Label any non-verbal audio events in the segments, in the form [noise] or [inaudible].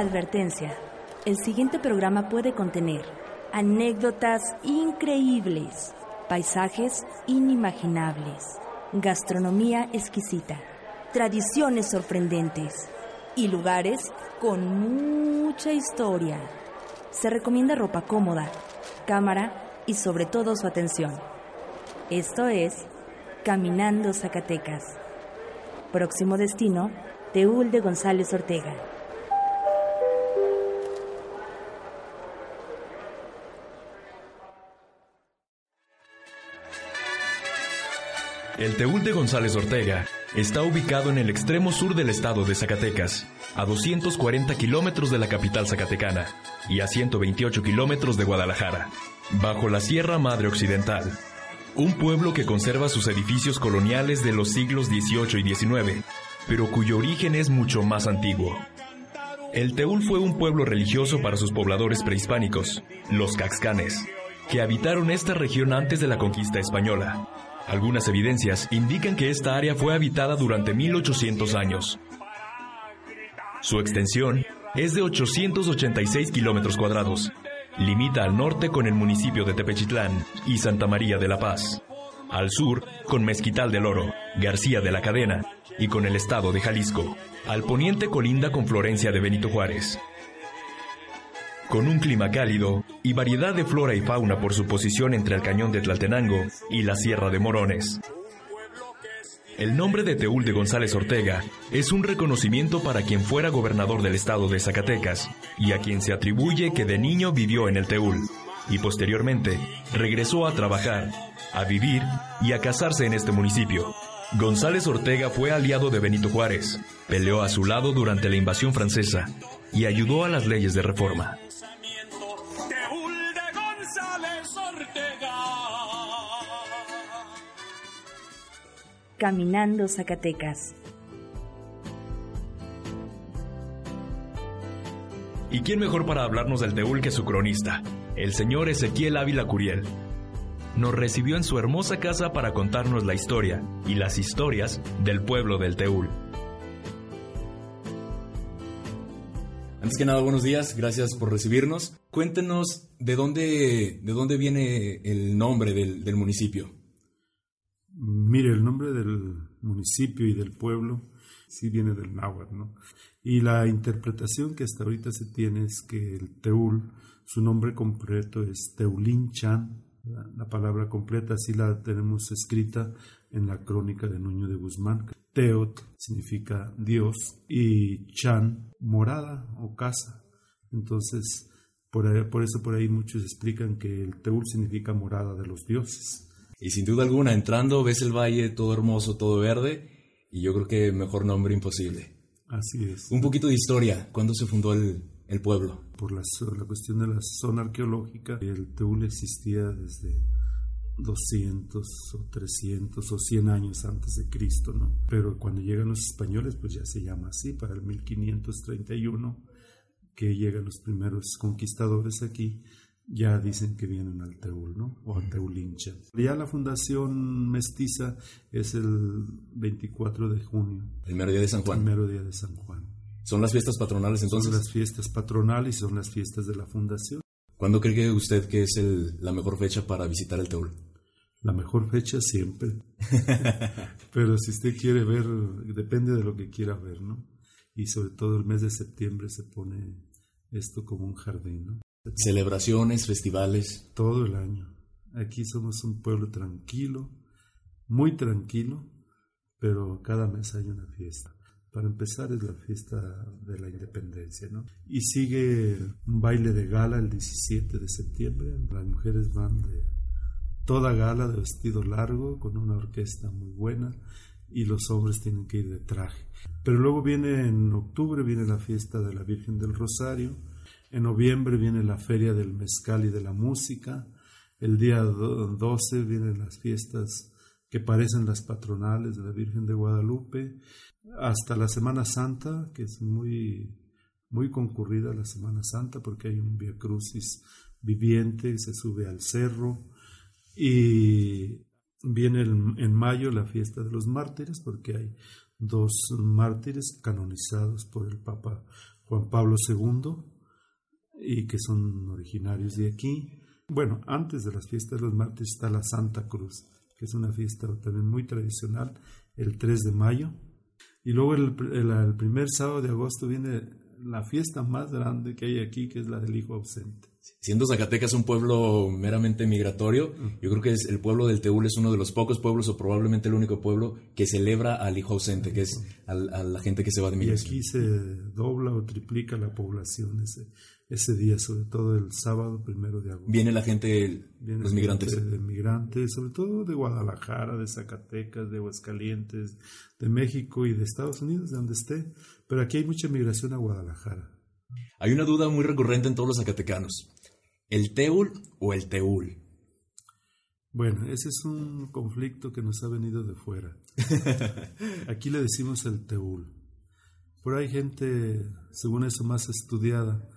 Advertencia. El siguiente programa puede contener anécdotas increíbles, paisajes inimaginables, gastronomía exquisita, tradiciones sorprendentes y lugares con mucha historia. Se recomienda ropa cómoda, cámara y sobre todo su atención. Esto es Caminando Zacatecas. Próximo destino, Teúl de González Ortega. El Teúl de González Ortega está ubicado en el extremo sur del estado de Zacatecas, a 240 kilómetros de la capital zacatecana y a 128 kilómetros de Guadalajara, bajo la Sierra Madre Occidental. Un pueblo que conserva sus edificios coloniales de los siglos XVIII y XIX, pero cuyo origen es mucho más antiguo. El Teúl fue un pueblo religioso para sus pobladores prehispánicos, los Caxcanes, que habitaron esta región antes de la conquista española. Algunas evidencias indican que esta área fue habitada durante 1800 años. Su extensión es de 886 kilómetros cuadrados. Limita al norte con el municipio de Tepechitlán y Santa María de la Paz. Al sur con Mezquital del Oro, García de la Cadena y con el estado de Jalisco. Al poniente colinda con Florencia de Benito Juárez con un clima cálido y variedad de flora y fauna por su posición entre el cañón de Tlaltenango y la Sierra de Morones. El nombre de Teúl de González Ortega es un reconocimiento para quien fuera gobernador del estado de Zacatecas y a quien se atribuye que de niño vivió en el Teúl y posteriormente regresó a trabajar, a vivir y a casarse en este municipio. González Ortega fue aliado de Benito Juárez, peleó a su lado durante la invasión francesa y ayudó a las leyes de reforma. Caminando Zacatecas. ¿Y quién mejor para hablarnos del Teúl que su cronista, el señor Ezequiel Ávila Curiel? Nos recibió en su hermosa casa para contarnos la historia y las historias del pueblo del Teúl. Antes que nada, buenos días, gracias por recibirnos. Cuéntenos de dónde, de dónde viene el nombre del, del municipio. Mire, el nombre del municipio y del pueblo sí viene del náhuatl, ¿no? Y la interpretación que hasta ahorita se tiene es que el Teúl, su nombre completo es Teulinchan, la palabra completa así la tenemos escrita en la crónica de Nuño de Guzmán. Teot significa Dios y Chan, morada o casa. Entonces, por, por eso por ahí muchos explican que el Teúl significa morada de los dioses. Y sin duda alguna, entrando ves el valle todo hermoso, todo verde, y yo creo que mejor nombre imposible. Así es. Un poquito de historia, ¿cuándo se fundó el, el pueblo? Por la, la, cuestión de la zona arqueológica, el Teúl existía desde 200 o 300 o 100 años antes de Cristo, ¿no? Pero cuando llegan los españoles, pues ya se llama así, para el 1531, que llegan los primeros conquistadores aquí, ya dicen que vienen al Teúl, ¿no? O al Teulincha. Ya la fundación mestiza es el 24 de junio. El mero día de San Juan. El mero día de San Juan. ¿Son las fiestas patronales entonces? Son las fiestas patronales y son las fiestas de la fundación. ¿Cuándo cree usted que es el, la mejor fecha para visitar el Teúl? La mejor fecha siempre. [laughs] Pero si usted quiere ver, depende de lo que quiera ver, ¿no? Y sobre todo el mes de septiembre se pone esto como un jardín, ¿no? Celebraciones, festivales. Todo el año. Aquí somos un pueblo tranquilo, muy tranquilo, pero cada mes hay una fiesta. Para empezar es la fiesta de la independencia, ¿no? Y sigue un baile de gala el 17 de septiembre. Las mujeres van de toda gala de vestido largo con una orquesta muy buena y los hombres tienen que ir de traje. Pero luego viene en octubre, viene la fiesta de la Virgen del Rosario en noviembre viene la Feria del Mezcal y de la Música. El día 12 vienen las fiestas que parecen las patronales de la Virgen de Guadalupe. Hasta la Semana Santa, que es muy, muy concurrida la Semana Santa porque hay un Via Crucis viviente, se sube al cerro. Y viene en mayo la fiesta de los mártires porque hay dos mártires canonizados por el Papa Juan Pablo II y que son originarios de aquí. Bueno, antes de las fiestas de los mártires está la Santa Cruz, que es una fiesta también muy tradicional, el 3 de mayo. Y luego el, el primer sábado de agosto viene la fiesta más grande que hay aquí, que es la del Hijo ausente. Siendo Zacatecas un pueblo meramente migratorio, yo creo que es, el pueblo del Teúl es uno de los pocos pueblos o probablemente el único pueblo que celebra al hijo ausente, que es a la gente que se va de migración. Y aquí se dobla o triplica la población ese, ese día, sobre todo el sábado primero de agosto. Viene la gente, los migrantes. de migrantes, sobre todo de Guadalajara, de Zacatecas, de Aguascalientes, de México y de Estados Unidos, de donde esté. Pero aquí hay mucha migración a Guadalajara. Hay una duda muy recurrente en todos los zacatecanos. ¿El Teul o el Teúl? Bueno, ese es un conflicto que nos ha venido de fuera. [laughs] Aquí le decimos el Teúl. Por ahí gente, según eso, más estudiada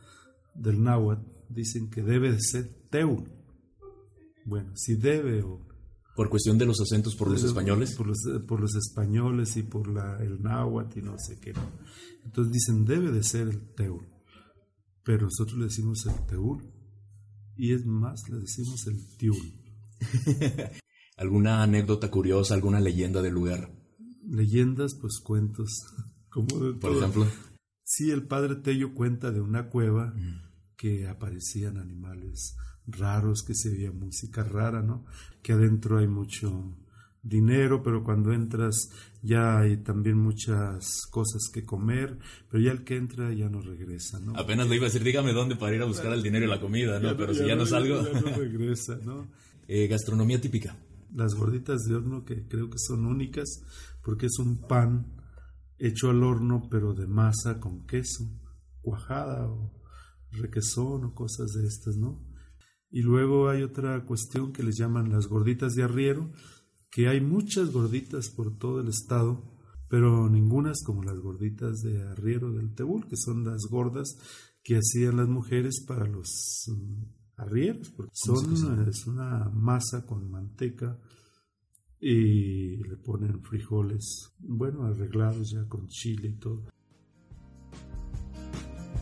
del náhuatl, dicen que debe de ser Teúl. Bueno, si debe o... ¿Por cuestión de los acentos por los españoles? Por los, por los españoles y por la, el náhuatl y no sé qué. Entonces dicen, debe de ser el Teúl. Pero nosotros le decimos el Teúl y es más, le decimos el tiul. [laughs] ¿Alguna anécdota curiosa, alguna leyenda del lugar? Leyendas, pues cuentos. [laughs] Como Por ejemplo. Sí, el padre Tello cuenta de una cueva que aparecían animales raros, que se veía música rara, ¿no? Que adentro hay mucho dinero, pero cuando entras ya hay también muchas cosas que comer, pero ya el que entra ya no regresa, ¿no? Apenas le iba a decir, dígame dónde para ir a buscar el dinero y la comida, ¿no? pero si ya no salgo... Ya no regresa, ¿no? [laughs] Eh, gastronomía típica. Las gorditas de horno que creo que son únicas porque es un pan hecho al horno pero de masa con queso, cuajada o requesón o cosas de estas, ¿no? Y luego hay otra cuestión que les llaman las gorditas de arriero, que hay muchas gorditas por todo el estado, pero ningunas como las gorditas de arriero del Tebul, que son las gordas que hacían las mujeres para los mm, arrieros, porque son es una masa con manteca y le ponen frijoles, bueno, arreglados ya con chile y todo.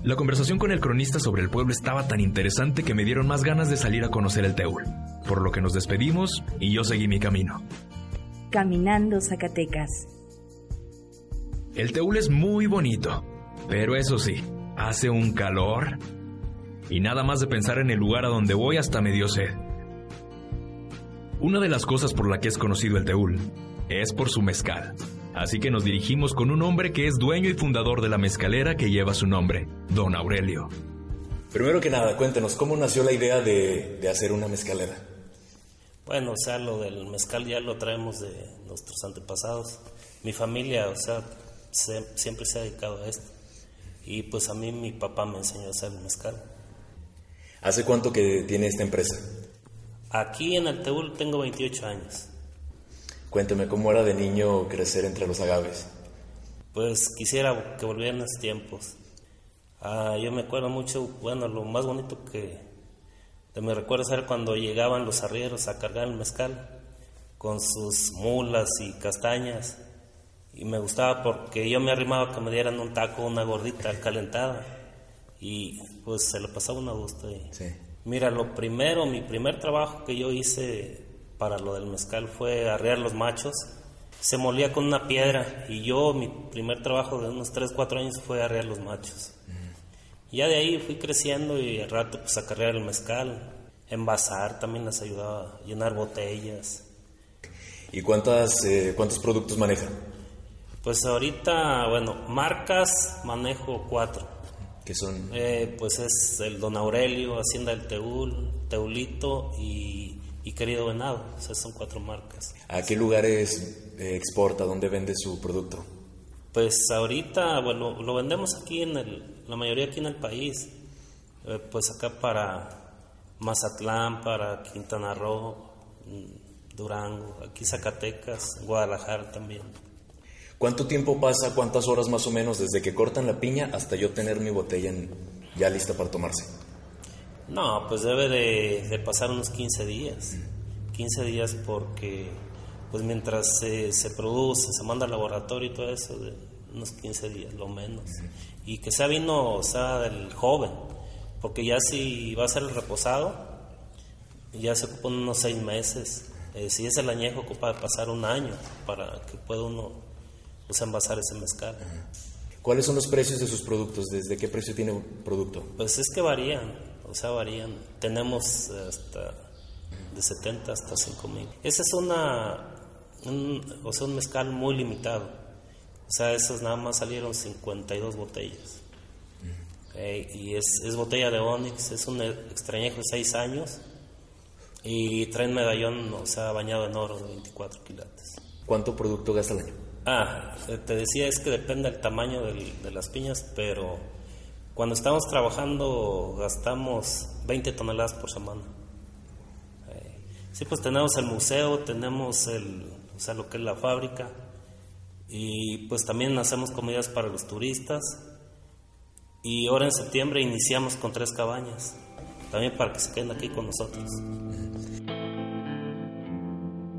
La conversación con el cronista sobre el pueblo estaba tan interesante que me dieron más ganas de salir a conocer el Teúl, por lo que nos despedimos y yo seguí mi camino. Caminando Zacatecas. El Teúl es muy bonito, pero eso sí, hace un calor. Y nada más de pensar en el lugar a donde voy hasta me dio sed. Una de las cosas por la que es conocido el Teúl es por su mezcal. Así que nos dirigimos con un hombre que es dueño y fundador de la mezcalera que lleva su nombre, Don Aurelio. Primero que nada, cuéntenos, ¿cómo nació la idea de, de hacer una mezcalera? Bueno, o sea, lo del mezcal ya lo traemos de nuestros antepasados. Mi familia, o sea, siempre se ha dedicado a esto. Y pues a mí mi papá me enseñó a hacer mezcal. ¿Hace cuánto que tiene esta empresa? Aquí en el Teúl tengo 28 años. Cuénteme, ¿cómo era de niño crecer entre los agaves? Pues quisiera que volvieran esos tiempos. Ah, yo me acuerdo mucho, bueno, lo más bonito que me recuerdo era cuando llegaban los arrieros a cargar el mezcal con sus mulas y castañas. Y me gustaba porque yo me arrimaba que me dieran un taco, una gordita calentada. Y pues se lo pasaba una gusto. Sí. Mira, lo primero, mi primer trabajo que yo hice para lo del mezcal fue arrear los machos. Se molía con una piedra y yo, mi primer trabajo de unos 3, 4 años fue arrear los machos. Ya de ahí fui creciendo y al rato pues a cargar el mezcal, envasar, también les ayudaba a llenar botellas. ¿Y cuántas, eh, cuántos productos maneja? Pues ahorita, bueno, marcas manejo cuatro. ¿Qué son? Eh, pues es el Don Aurelio, Hacienda del Teúl, Teulito y y Querido Venado. Esas son cuatro marcas. ¿A qué lugares eh, exporta? ¿Dónde vende su producto? Pues ahorita, bueno, lo vendemos aquí en el, la mayoría aquí en el país. Eh, pues acá para Mazatlán, para Quintana Roo, mm, Durango, aquí Zacatecas, Guadalajara también. ¿Cuánto tiempo pasa, cuántas horas más o menos desde que cortan la piña hasta yo tener mi botella ya lista para tomarse? No, pues debe de, pasar unos 15 días. 15 días porque, pues mientras se, produce, se manda al laboratorio y todo eso, unos 15 días, lo menos. Y que sea vino, o sea, del joven, porque ya si va a ser el reposado, ya se ocupan unos seis meses. Eh, si es el añejo, ocupa pasar un año para que pueda uno pues, envasar ese mezcal. ¿Cuáles son los precios de sus productos? ¿Desde qué precio tiene un producto? Pues es que varían, o sea, varían. Tenemos hasta de 70 hasta 5 mil. Ese es una, o sea, un mezcal muy limitado. O sea, esos nada más salieron 52 botellas. y es, es, botella de Onyx, es un extrañejo de 6 años y trae un medallón, o sea, bañado en oro de 24 quilates. ¿Cuánto producto gasta al año? Ah, eh, te decía, es que depende del tamaño de las piñas, pero cuando estamos trabajando gastamos 20 toneladas por semana. Eh, sí, pues tenemos el museo, tenemos el, o sea, lo que es la fábrica, y pues también hacemos comidas para los turistas. Y ahora en septiembre iniciamos con tres cabañas, también para que se queden aquí con nosotros.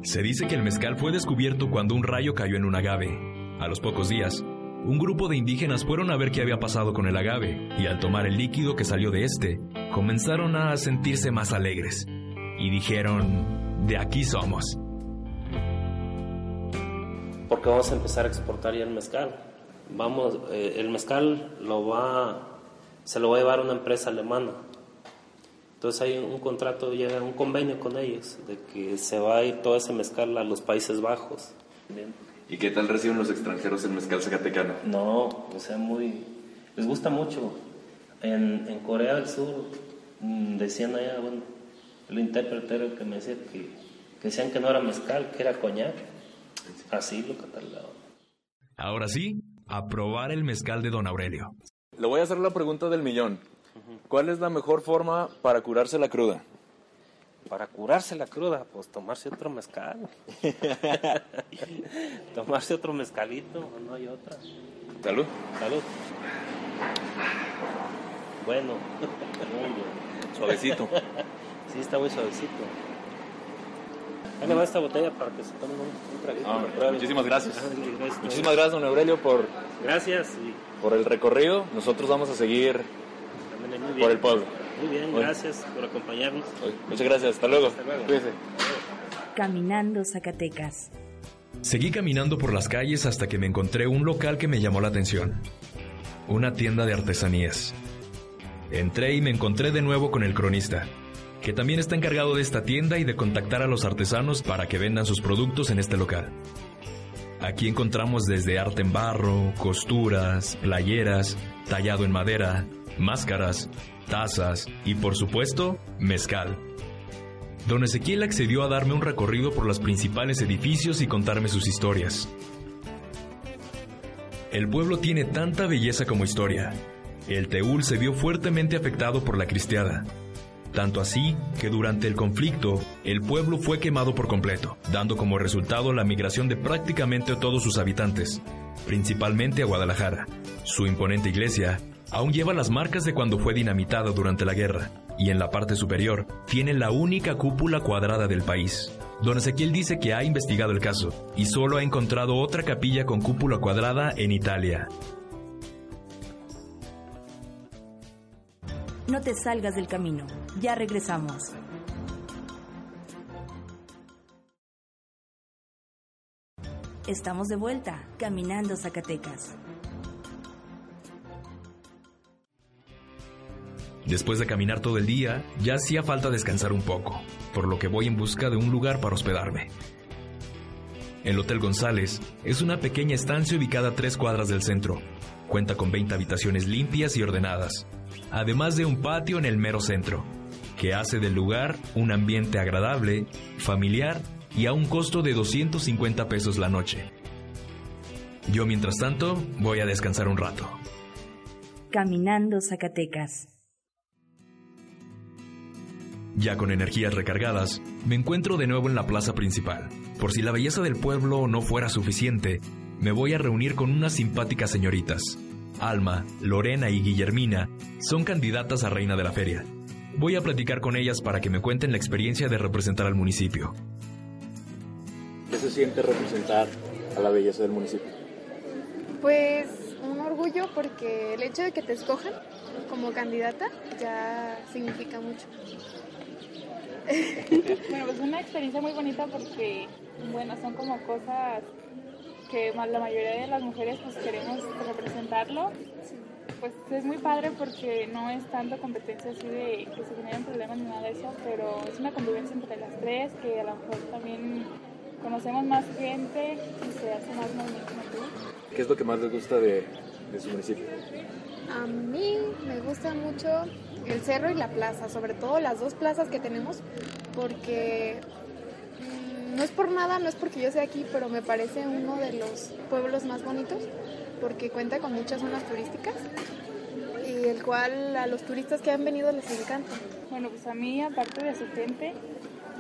Se dice que el mezcal fue descubierto cuando un rayo cayó en un agave. A los pocos días, un grupo de indígenas fueron a ver qué había pasado con el agave y al tomar el líquido que salió de este, comenzaron a sentirse más alegres y dijeron, de aquí somos. Porque vamos a empezar a exportar ya el mezcal. Vamos, eh, el mezcal lo va, se lo va a llevar una empresa alemana entonces hay un contrato, ya un convenio con ellos de que se va a ir todo ese mezcal a los Países Bajos. ¿Y qué tal reciben los extranjeros el mezcal zacatecano? No, o sea, muy... Les gusta mucho. En, en Corea del Sur mm, decían allá, bueno, el intérprete era el que me decía que, que decían que no era mezcal, que era coñac. Así lo catalogaban. Ahora sí, a probar el mezcal de Don Aurelio. Le voy a hacer la pregunta del millón. ¿Cuál es la mejor forma para curarse la cruda? Para curarse la cruda, pues tomarse otro mezcal. [laughs] tomarse otro mezcalito, no hay otra. Salud. Salud. Bueno, suavecito. [laughs] sí, está muy suavecito. Ahí va esta botella para que se tome un, traguito. Ah, muchísimas gracias. muchísimas gracias, don Aurelio, por, gracias, por el recorrido. Nosotros vamos a seguir por el pueblo. Muy bien, gracias por acompañarnos. Muchas gracias, hasta luego. Hasta luego. Caminando Zacatecas. Seguí caminando por las calles hasta que me encontré un local que me llamó la atención. Una tienda de artesanías. Entré y me encontré de nuevo con el cronista, que también está encargado de esta tienda y de contactar a los artesanos para que vendan sus productos en este local. Aquí encontramos desde arte en barro, costuras, playeras, tallado en madera, máscaras, tazas y por supuesto, mezcal. Don Ezequiel accedió a darme un recorrido por los principales edificios y contarme sus historias. El pueblo tiene tanta belleza como historia. El Teúl se vio fuertemente afectado por la cristiada. Tanto así que durante el conflicto, el pueblo fue quemado por completo, dando como resultado la migración de prácticamente todos sus habitantes, principalmente a Guadalajara. Su imponente iglesia aún lleva las marcas de cuando fue dinamitada durante la guerra, y en la parte superior tiene la única cúpula cuadrada del país. Don Ezequiel dice que ha investigado el caso y solo ha encontrado otra capilla con cúpula cuadrada en Italia. No te salgas del camino, ya regresamos. Estamos de vuelta, caminando Zacatecas. Después de caminar todo el día, ya hacía falta descansar un poco, por lo que voy en busca de un lugar para hospedarme. El Hotel González es una pequeña estancia ubicada a tres cuadras del centro. Cuenta con 20 habitaciones limpias y ordenadas, además de un patio en el mero centro, que hace del lugar un ambiente agradable, familiar y a un costo de 250 pesos la noche. Yo mientras tanto voy a descansar un rato. Caminando Zacatecas. Ya con energías recargadas, me encuentro de nuevo en la plaza principal. Por si la belleza del pueblo no fuera suficiente, me voy a reunir con unas simpáticas señoritas. Alma, Lorena y Guillermina son candidatas a reina de la feria. Voy a platicar con ellas para que me cuenten la experiencia de representar al municipio. ¿Qué se siente representar a la belleza del municipio? Pues un orgullo porque el hecho de que te escojan como candidata ya significa mucho. [laughs] bueno, pues una experiencia muy bonita porque, bueno, son como cosas que la mayoría de las mujeres pues queremos representarlo. Pues es muy padre porque no es tanto competencia así de que se generen problemas ni nada de eso, pero es una convivencia entre las tres que a lo mejor también conocemos más gente y se hace más movimiento ¿Qué es lo que más les gusta de, de su municipio? A mí me gusta mucho el cerro y la plaza, sobre todo las dos plazas que tenemos, porque no es por nada, no es porque yo sea aquí, pero me parece uno de los pueblos más bonitos, porque cuenta con muchas zonas turísticas y el cual a los turistas que han venido les encanta. Bueno, pues a mí, aparte de su gente,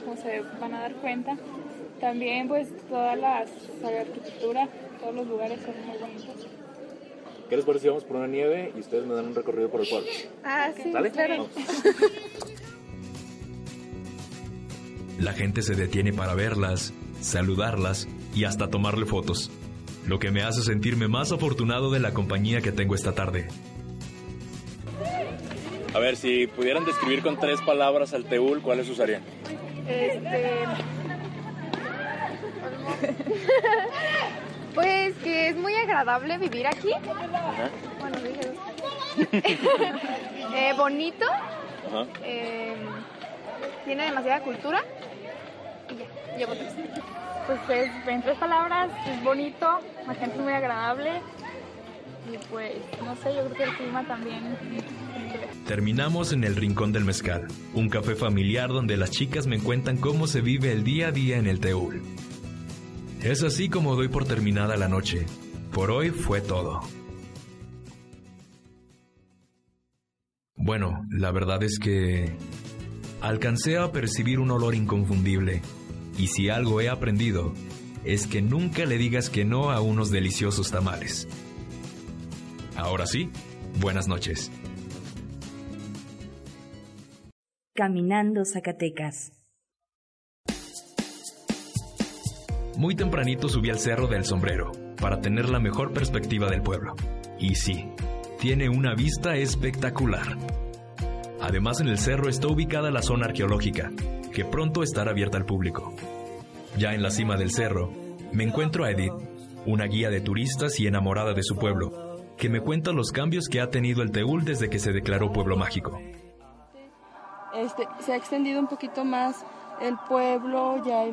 como se van a dar cuenta, también pues toda la arquitectura, todos los lugares son muy bonitos. ¿Qué les parece si vamos por una nieve y ustedes me dan un recorrido por el pueblo? Ah, sí, claro. [laughs] La gente se detiene para verlas, saludarlas y hasta tomarle fotos, lo que me hace sentirme más afortunado de la compañía que tengo esta tarde. A ver, si pudieran describir con tres palabras al Teúl, ¿cuáles usarían? Este... Pues que es muy agradable vivir aquí. Bueno, dije [laughs] eh, bonito. Eh, tiene demasiada cultura. Pues es, en tres palabras, es bonito, la gente es muy agradable. Y pues, no sé, yo creo que el clima también. Terminamos en el Rincón del Mezcal, un café familiar donde las chicas me cuentan cómo se vive el día a día en el Teúl. Es así como doy por terminada la noche. Por hoy fue todo. Bueno, la verdad es que alcancé a percibir un olor inconfundible, y si algo he aprendido, es que nunca le digas que no a unos deliciosos tamales. Ahora sí, buenas noches. Caminando Zacatecas. Muy tempranito subí al Cerro del Sombrero para tener la mejor perspectiva del pueblo. Y sí, tiene una vista espectacular. Además en el cerro está ubicada la zona arqueológica, que pronto estará abierta al público. Ya en la cima del cerro, me encuentro a Edith, una guía de turistas y enamorada de su pueblo, que me cuenta los cambios que ha tenido el Teúl desde que se declaró pueblo mágico. Este, se ha extendido un poquito más el pueblo, ya hay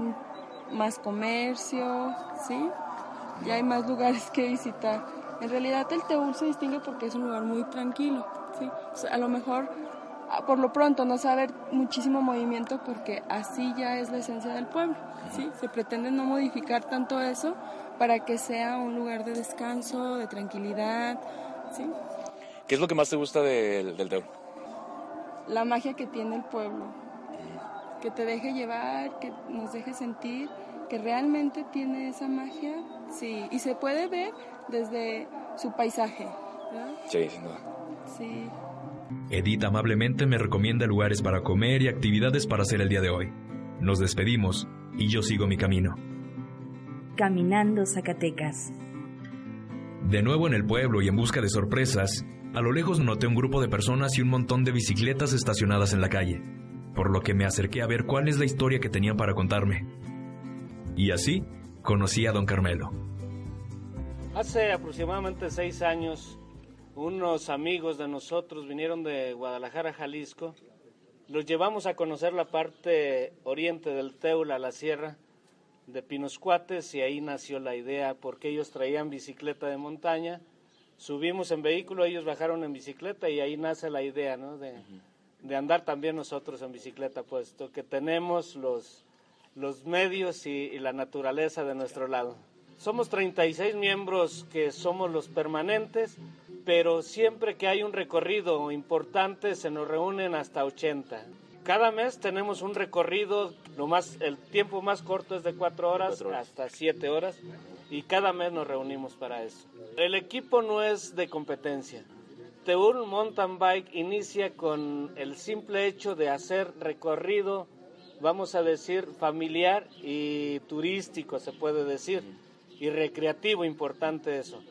más comercio, ¿sí? Ya hay más lugares que visitar. En realidad el Teúl se distingue porque es un lugar muy tranquilo, ¿sí? a lo mejor, por lo pronto, no ver muchísimo movimiento porque así ya es la esencia del pueblo, ¿sí? Se pretende no modificar tanto eso para que sea un lugar de descanso, de tranquilidad, ¿sí? ¿Qué es lo que más te gusta del, del Teúl? La magia que tiene el pueblo, que te deje llevar, que nos deje sentir que realmente tiene esa magia, sí, y se puede ver desde su paisaje. Sí, sin duda. Sí. Edith amablemente me recomienda lugares para comer y actividades para hacer el día de hoy. Nos despedimos y yo sigo mi camino. Caminando Zacatecas. De nuevo en el pueblo y en busca de sorpresas, a lo lejos noté un grupo de personas y un montón de bicicletas estacionadas en la calle por lo que me acerqué a ver cuál es la historia que tenían para contarme. Y así conocí a don Carmelo. Hace aproximadamente seis años, unos amigos de nosotros vinieron de Guadalajara, Jalisco. Los llevamos a conocer la parte oriente del Teula, la sierra de Pinos Cuates, y ahí nació la idea porque ellos traían bicicleta de montaña. Subimos en vehículo, ellos bajaron en bicicleta y ahí nace la idea ¿no? de, de andar también nosotros en bicicleta, puesto que tenemos los, los medios y, la naturaleza de nuestro lado. Somos 36 miembros que somos los permanentes, pero siempre que hay un recorrido importante se nos reúnen hasta 80. Cada mes tenemos un recorrido, lo más, el tiempo más corto es de 4 horas, horas hasta 7 horas y cada mes nos reunimos para eso. El equipo no es de competencia, Teúl Mountain Bike inicia con el simple hecho de hacer recorrido, vamos a decir, familiar y turístico, se puede decir, y recreativo, importante eso.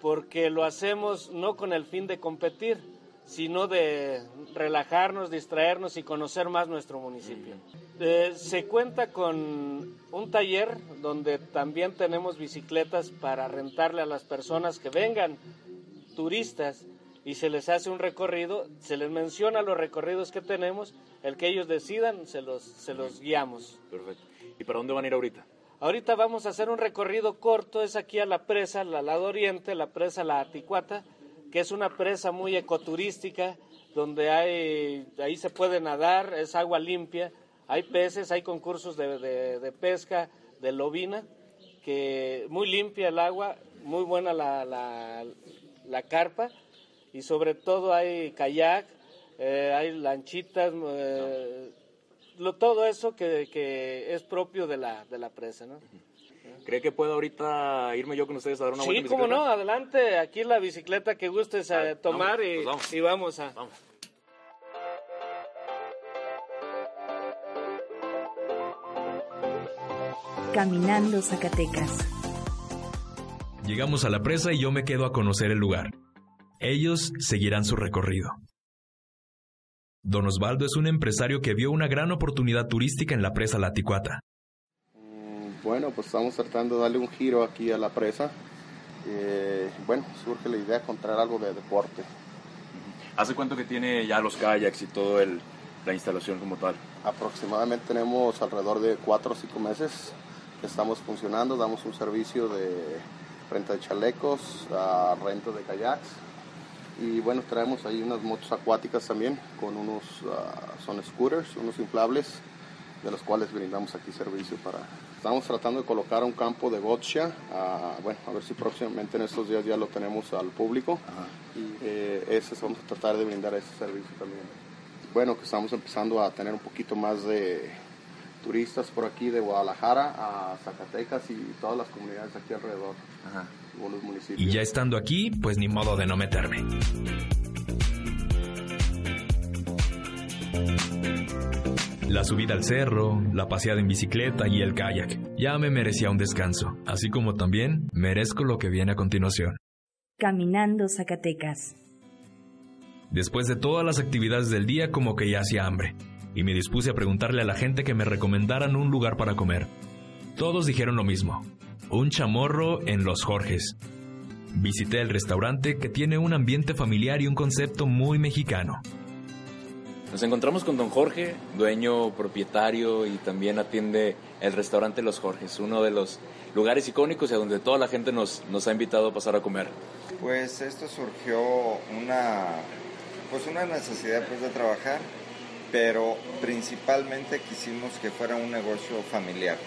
porque lo hacemos no con el fin de competir, sino de relajarnos, distraernos y conocer más nuestro municipio. Eh, se cuenta con un taller donde también tenemos bicicletas para rentarle a las personas que vengan, turistas, y se les hace un recorrido, se les menciona los recorridos que tenemos, el que ellos decidan, se los, se los guiamos. Perfecto. ¿Y para dónde van a ir ahorita? Ahorita vamos a hacer un recorrido corto, es aquí a la presa, al lado oriente, la presa La Aticuata, que es una presa muy ecoturística, donde hay, ahí se puede nadar, es agua limpia, hay peces, hay concursos de, pesca, de lobina, que muy limpia el agua, muy buena la, la, carpa, y sobre todo hay kayak, eh, hay lanchitas, eh, todo eso que, que, es propio de la, de la presa, ¿no? ¿Cree que puedo ahorita irme yo con ustedes a dar una vuelta Sí, cómo no, adelante, aquí la bicicleta que gustes a, tomar y, vamos. y, vamos. a... Vamos. Caminando Zacatecas. Llegamos a la presa y yo me quedo a conocer el lugar. Ellos seguirán su recorrido. Don Osvaldo es un empresario que vio una gran oportunidad turística en la presa Laticuata. Mm, bueno, pues estamos tratando de darle un giro aquí a la presa. Eh, bueno, surge la idea de encontrar algo de deporte. ¿Hace cuánto que tiene ya los kayaks y todo el, la instalación como tal? Aproximadamente tenemos alrededor de cuatro o cinco meses que estamos funcionando. Damos un servicio de renta de chalecos, renta de kayaks y bueno, traemos ahí unas motos acuáticas también con unos, ah, son scooters, unos inflables, de los cuales brindamos aquí servicio para... Estamos tratando de colocar un campo de gotcha, ah, bueno, a ver si próximamente en estos días ya lo tenemos al público. Y eh, ese vamos a tratar de brindar ese servicio también. Bueno, que estamos empezando a tener un poquito más de turistas por aquí de Guadalajara a Zacatecas y todas las comunidades aquí alrededor. Ajá. Y ya estando aquí, pues ni modo de no meterme. La subida al cerro, la paseada en bicicleta y el kayak. Ya me merecía un descanso, así como también merezco lo que viene a continuación. Caminando Zacatecas. Después de todas las actividades del día como que ya hacía hambre, y me dispuse a preguntarle a la gente que me recomendaran un lugar para comer. Todos dijeron lo mismo, un chamorro en Los Jorges. Visité el restaurante que tiene un ambiente familiar y un concepto muy mexicano. Nos encontramos con don Jorge, dueño, propietario y también atiende el restaurante Los Jorges, uno de los lugares icónicos y a donde toda la gente nos, nos ha invitado a pasar a comer. Pues esto surgió una, pues una necesidad pues de trabajar, pero principalmente quisimos que fuera un negocio familiar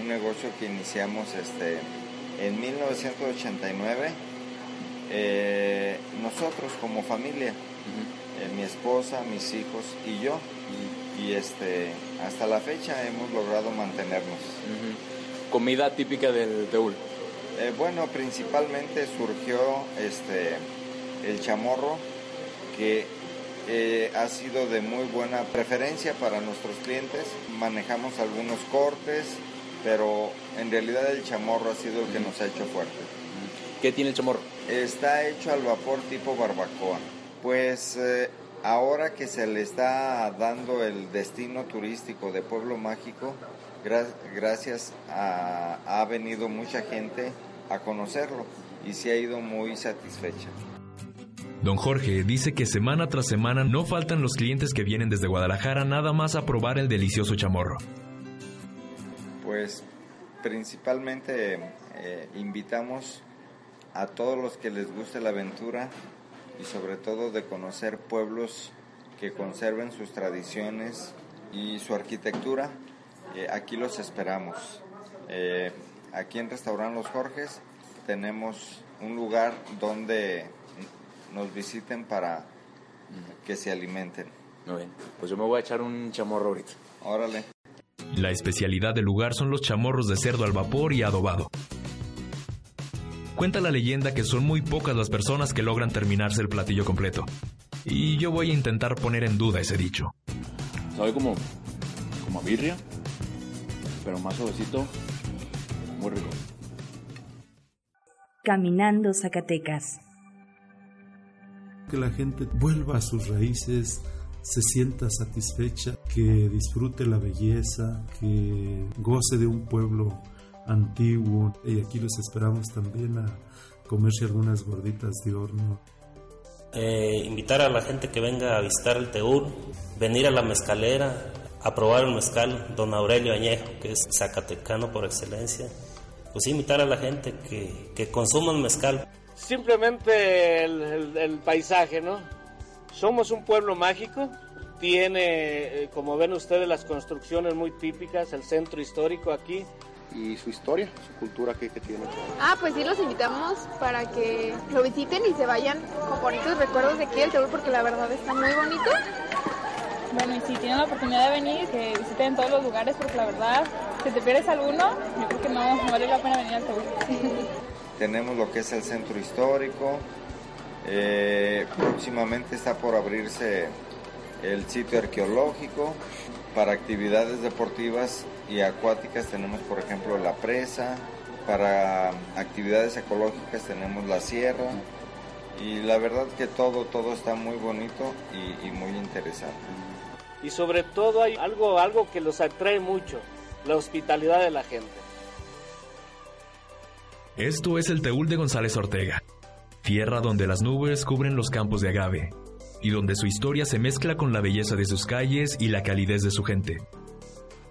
un negocio que iniciamos este, en 1989, eh, nosotros como familia, eh, mi esposa, mis hijos y yo, y este, hasta la fecha hemos logrado mantenernos. ¿Comida típica del Teúl? Eh, bueno, principalmente surgió este, el chamorro, que ha sido de muy buena preferencia para nuestros clientes. Manejamos algunos cortes, pero en realidad el chamorro ha sido el que nos ha hecho fuerte. ¿Qué tiene el chamorro? Está hecho al vapor tipo barbacoa. Pues eh, ahora que se le está dando el destino turístico de Pueblo Mágico, gracias a ha venido mucha gente a conocerlo y se ha ido muy satisfecha. Don Jorge dice que semana tras semana no faltan los clientes que vienen desde Guadalajara nada más a probar el delicioso chamorro. Pues principalmente eh, invitamos a todos los que les guste la aventura y sobre todo de conocer pueblos que conserven sus tradiciones y su arquitectura. Eh, aquí los esperamos. Eh, aquí en Restaurant Los Jorges tenemos un lugar donde nos visiten para que se alimenten. Muy bien, pues yo me voy a echar un chamorro ahorita. Órale. La especialidad del lugar son los chamorros de cerdo al vapor y adobado. Cuenta la leyenda que son muy pocas las personas que logran terminarse el platillo completo. Y yo voy a intentar poner en duda ese dicho. Sabe como, como a birria, pero más suavecito, muy rico. Caminando Zacatecas. Que la gente vuelva a sus raíces, se sienta satisfecha, que disfrute la belleza, que goce de un pueblo antiguo. Y aquí los esperamos también a comerse algunas gorditas de horno. Eh, invitar a la gente que venga a visitar el Teur, venir a la mezcalera, a probar el mezcal Don Aurelio Añejo, que es zacatecano por excelencia. Pues invitar a la gente que, que consuma el mezcal. Simplemente el, el paisaje, ¿no? Somos un pueblo mágico, tiene, eh, como ven ustedes, las construcciones muy típicas, el centro histórico aquí, y su historia, su cultura que, que, tiene. Ah, pues sí, los invitamos para que lo visiten y se vayan con bonitos recuerdos de aquí del Tebur porque la verdad está muy bonito. Bueno, y si tienen la oportunidad de venir, que visiten todos los lugares porque la verdad, si te pierdes alguno, yo creo que no, no vale la pena venir al Tebur. [laughs] Tenemos lo que es el centro histórico, eh, próximamente está por abrirse el sitio arqueológico, para actividades deportivas y acuáticas tenemos, por ejemplo, la presa. Para actividades ecológicas tenemos la sierra. Y la verdad que todo, todo está muy bonito y, y muy interesante. Y sobre todo hay algo, algo que los atrae mucho, la hospitalidad de la gente. Esto es el Teúl de González Ortega, tierra donde las nubes cubren los campos de agave y donde su historia se mezcla con la belleza de sus calles y la calidez de su gente.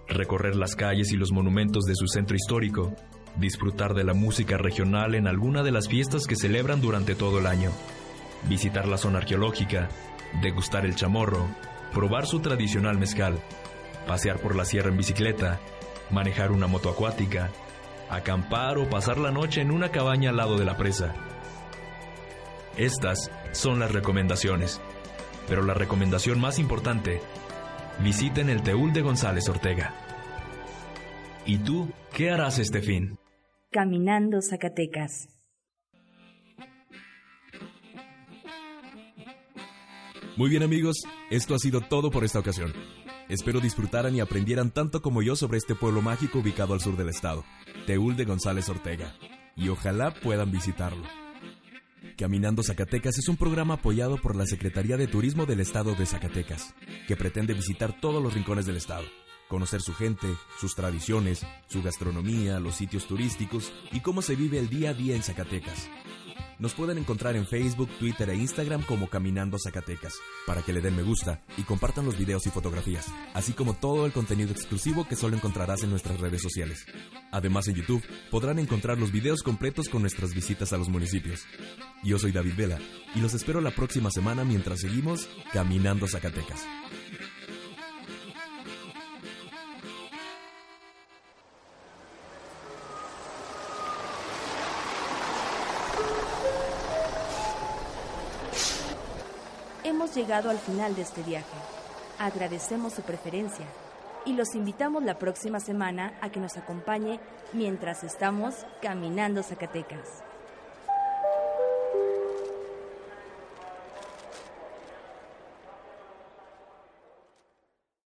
Recorrer las calles y los monumentos de su centro histórico, disfrutar de la música regional en alguna de las fiestas que celebran durante todo el año, visitar la zona arqueológica, degustar el chamorro, probar su tradicional mezcal, pasear por la sierra en bicicleta, manejar una moto acuática, acampar o pasar la noche en una cabaña al lado de la presa. Estas son las recomendaciones. Pero la recomendación más importante, visiten el Teúl de González Ortega. ¿Y tú qué harás este fin? Caminando Zacatecas. Muy bien amigos, esto ha sido todo por esta ocasión. Espero disfrutaran y aprendieran tanto como yo sobre este pueblo mágico ubicado al sur del estado, Teúl de González Ortega, y ojalá puedan visitarlo. Caminando Zacatecas es un programa apoyado por la Secretaría de Turismo del Estado de Zacatecas, que pretende visitar todos los rincones del estado, conocer su gente, sus tradiciones, su gastronomía, los sitios turísticos y cómo se vive el día a día en Zacatecas. Nos pueden encontrar en Facebook, Twitter e Instagram como Caminando Zacatecas, para que le den me gusta y compartan los videos y fotografías, así como todo el contenido exclusivo que solo encontrarás en nuestras redes sociales. Además en YouTube podrán encontrar los videos completos con nuestras visitas a los municipios. Yo soy David Vela y los espero la próxima semana mientras seguimos Caminando Zacatecas. Llegado al final de este viaje. Agradecemos su preferencia y los invitamos la próxima semana a que nos acompañe mientras estamos caminando Zacatecas.